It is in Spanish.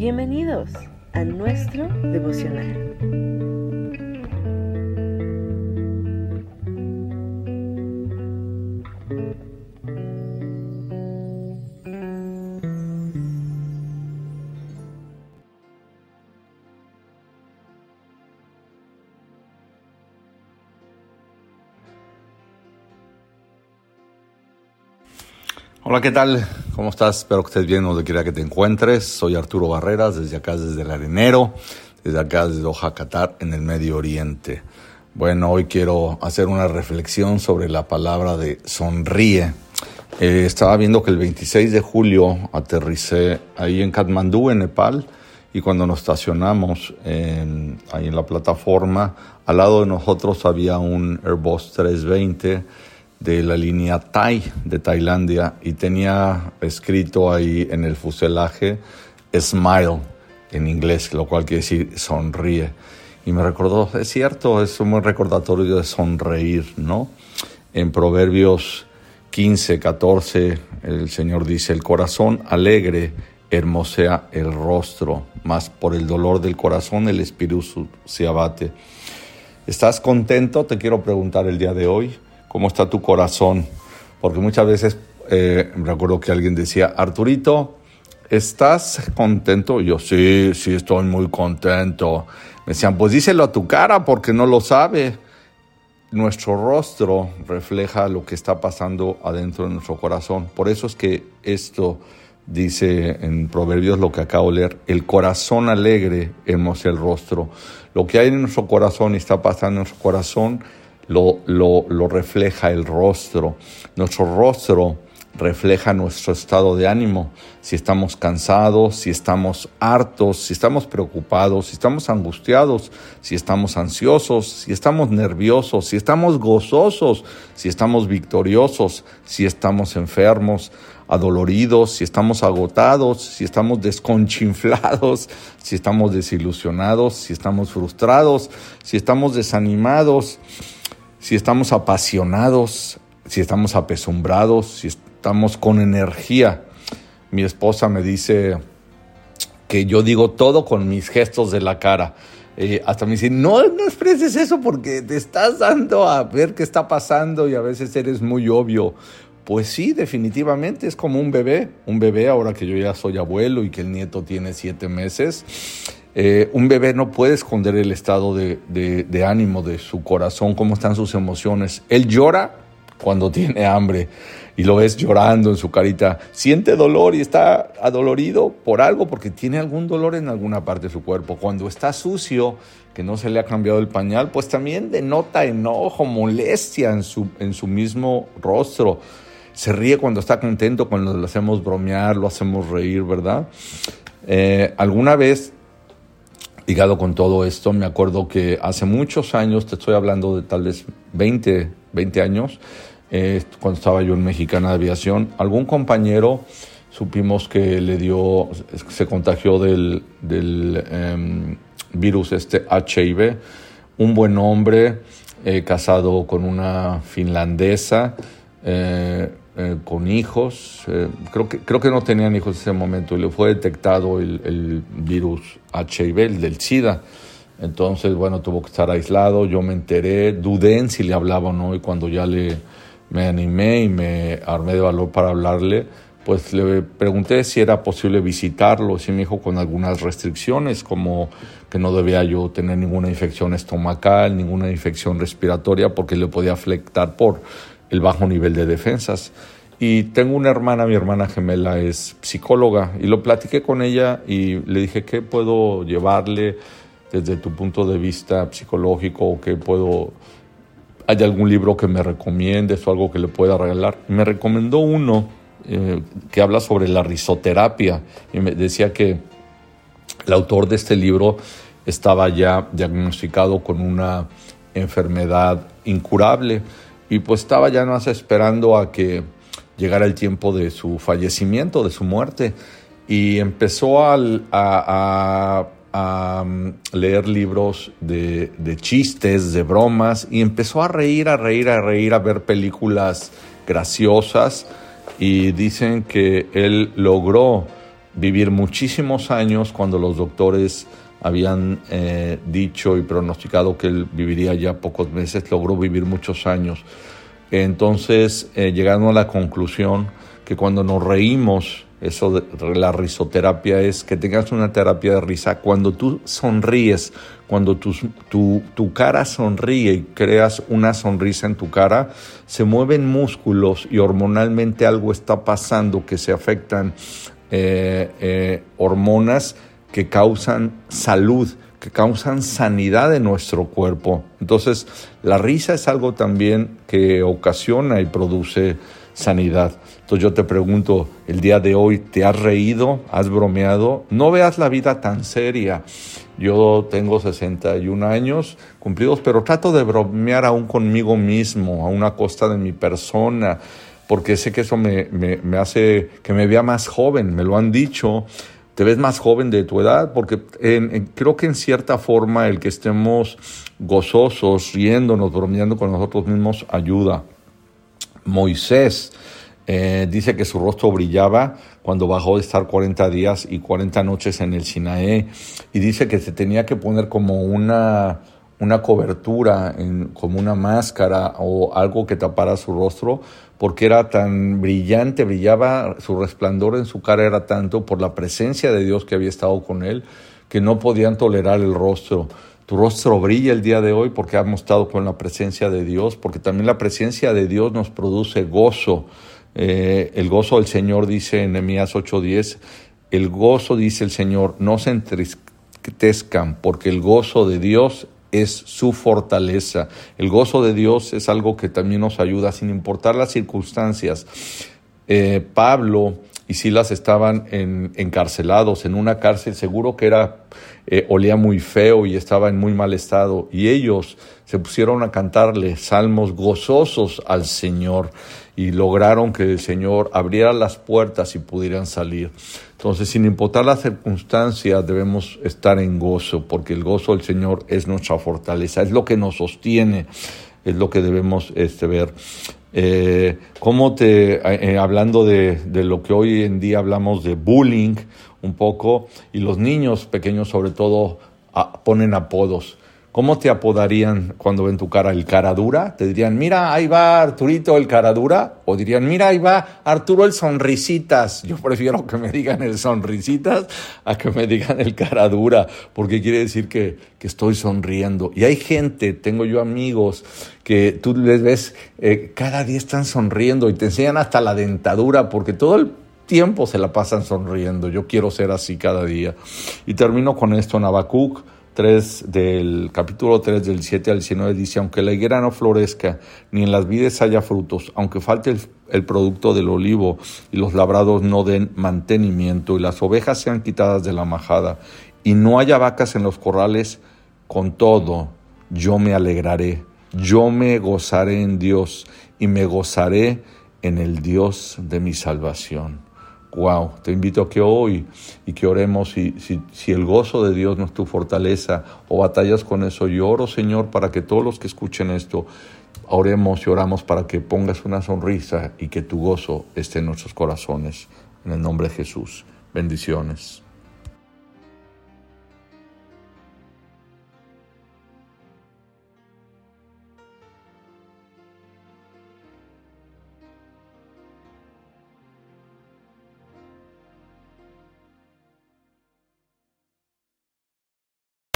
Bienvenidos a nuestro devocional. Hola, ¿qué tal? ¿Cómo estás? Espero que estés bien donde quiera que te encuentres. Soy Arturo Barreras, desde acá, desde el Arenero, desde acá, desde Doha, Qatar, en el Medio Oriente. Bueno, hoy quiero hacer una reflexión sobre la palabra de sonríe. Eh, estaba viendo que el 26 de julio aterricé ahí en Katmandú, en Nepal, y cuando nos estacionamos ahí en la plataforma, al lado de nosotros había un Airbus 320 de la línea Thai de Tailandia y tenía escrito ahí en el fuselaje Smile en inglés, lo cual quiere decir sonríe. Y me recordó, es cierto, es un buen recordatorio de sonreír, ¿no? En Proverbios 15, 14, el Señor dice, el corazón alegre hermosea el rostro, mas por el dolor del corazón el espíritu se abate. ¿Estás contento? Te quiero preguntar el día de hoy cómo está tu corazón. Porque muchas veces eh, recuerdo que alguien decía, Arturito, ¿estás contento? yo, sí, sí, estoy muy contento. Me decían, pues díselo a tu cara porque no lo sabe. Nuestro rostro refleja lo que está pasando adentro de nuestro corazón. Por eso es que esto dice en Proverbios lo que acabo de leer, el corazón alegre hermosa el rostro. Lo que hay en nuestro corazón y está pasando en nuestro corazón lo, lo, refleja el rostro. Nuestro rostro refleja nuestro estado de ánimo, si estamos cansados, si estamos hartos, si estamos preocupados, si estamos angustiados, si estamos ansiosos, si estamos nerviosos, si estamos gozosos, si estamos victoriosos, si estamos enfermos, adoloridos, si estamos agotados, si estamos desconchinflados, si estamos desilusionados, si estamos frustrados, si estamos desanimados si estamos apasionados, si estamos apesumbrados, si estamos con energía. Mi esposa me dice que yo digo todo con mis gestos de la cara. Eh, hasta me dice, no, no expreses eso porque te estás dando a ver qué está pasando y a veces eres muy obvio. Pues sí, definitivamente es como un bebé, un bebé ahora que yo ya soy abuelo y que el nieto tiene siete meses. Eh, un bebé no puede esconder el estado de, ánimo de su corazón, cómo están sus emociones. Él llora cuando tiene hambre y lo ves llorando en su carita. Siente dolor y está adolorido por algo porque tiene algún dolor en alguna parte de su cuerpo. Cuando está sucio, que no se le ha cambiado el pañal, pues también denota enojo, molestia en su, en su mismo rostro. Se ríe cuando está contento, cuando lo hacemos bromear, lo hacemos reír, ¿verdad? Eh, alguna vez ligado con todo esto, me acuerdo que hace muchos años, te estoy hablando de tal vez 20, 20 años, eh, cuando estaba yo en Mexicana de Aviación, algún compañero supimos que le dio, se contagió del, em, virus este HIV, un buen hombre, eh, casado con una finlandesa, eh, eh, con hijos. Eh, creo, que, creo que no tenían hijos en ese momento y le fue detectado el, virus HIV, el del SIDA. Entonces, bueno, tuvo que estar aislado. Yo me enteré, dudé en si le hablaba o no y cuando ya le, me animé y me armé de valor para hablarle, pues le pregunté si era posible visitarlo, si me dijo con algunas restricciones, como que no debía yo tener ninguna infección estomacal, ninguna infección respiratoria, porque le podía afectar por el bajo nivel de defensas. Y tengo una hermana, mi hermana gemela es psicóloga, y lo platiqué con ella y le dije, ¿qué puedo llevarle desde tu punto de vista psicológico? ¿O qué puedo... ¿Hay algún libro que me recomiendes o algo que le pueda regalar? me recomendó uno eh, que habla sobre la risoterapia y me decía que el autor de este libro estaba ya diagnosticado con una enfermedad incurable y pues estaba ya más esperando a que llegara el tiempo de su fallecimiento, de su muerte, y empezó a, mm, leer libros de, chistes, de bromas, y empezó a reír, a reír, a reír, a ver películas graciosas, y dicen que él logró vivir muchísimos años cuando los doctores habían eh, dicho y pronosticado que él viviría ya pocos meses, logró vivir muchos años. Entonces eh, llegaron a la conclusión que cuando nos reímos, eso de la risoterapia es que tengas una terapia de risa. Cuando tú sonríes, cuando tu, tu, tu, cara sonríe y creas una sonrisa en tu cara, se mueven músculos y hormonalmente algo está pasando que se afectan eh, eh, hormonas que causan salud, que causan sanidad en nuestro cuerpo. Entonces, la risa es algo también que ocasiona y produce sanidad. Entonces yo te pregunto, el día de hoy, ¿te has reído? ¿Has bromeado? No veas la vida tan seria. Yo tengo 61 años cumplidos, pero trato de bromear aún conmigo mismo, a una costa de mi persona, porque sé que eso me, me hace que me vea más joven, me lo han dicho te ves más joven de tu edad, porque creo que en cierta forma el que estemos gozosos, riéndonos, bromeando con nosotros mismos ayuda. Moisés eh, dice que su rostro brillaba cuando bajó de estar 40 días y 40 noches en el Sinaé y dice que se tenía que poner como una, una cobertura, como una máscara o algo que tapara su rostro porque era tan brillante, brillaba, su resplandor en su cara era tanto por la presencia de Dios que había estado con él, que no podían tolerar el rostro. Tu rostro brilla el día de hoy porque hemos estado con la presencia de Dios, porque también la presencia de Dios nos produce gozo. Eh, el gozo del Señor dice en Nehemías 8:10, el gozo, dice el Señor, no se entristezcan, porque el gozo de Dios es su fortaleza. El gozo de Dios es algo que también nos ayuda, sin importar las circunstancias. Eh, Pablo y Silas estaban encarcelados en una cárcel, seguro que era eh, olía muy feo y estaba en muy mal estado, y ellos se pusieron a cantarle salmos gozosos al Señor y lograron que el Señor abriera las puertas y pudieran salir. Entonces, sin importar las circunstancias, debemos estar en gozo, porque el gozo del Señor es nuestra fortaleza, es lo que nos sostiene, es lo que debemos este, ver. Eh, ¿Cómo te, eh, hablando de, de, lo que hoy en día hablamos de bullying un poco, y los niños pequeños sobre todo ponen apodos. ¿Cómo te apodarían cuando ven tu cara? ¿El cara dura? ¿Te dirían, mira, ahí va Arturito el cara dura? ¿O dirían, mira, ahí va Arturo el sonrisitas? Yo prefiero que me digan el sonrisitas a que me digan el cara dura, porque quiere decir que, que estoy sonriendo. Y hay gente, tengo yo amigos, que tú les ves, eh, cada día están sonriendo y te enseñan hasta la dentadura, porque todo el tiempo se la pasan sonriendo. Yo quiero ser así cada día. Y termino con esto en 3 del capítulo 3 del 7 al 19 dice, aunque la higuera no florezca, ni en las vides haya frutos, aunque falte el, producto del olivo y los labrados no den mantenimiento y las ovejas sean quitadas de la majada y no haya vacas en los corrales, con todo yo me alegraré, yo me gozaré en Dios y me gozaré en el Dios de mi salvación. Wow, te invito a que hoy y que oremos si, si, el gozo de Dios no es tu fortaleza o batallas con eso. Yo oro, Señor, para que todos los que escuchen esto, oremos y oramos para que pongas una sonrisa y que tu gozo esté en nuestros corazones. En el nombre de Jesús. Bendiciones.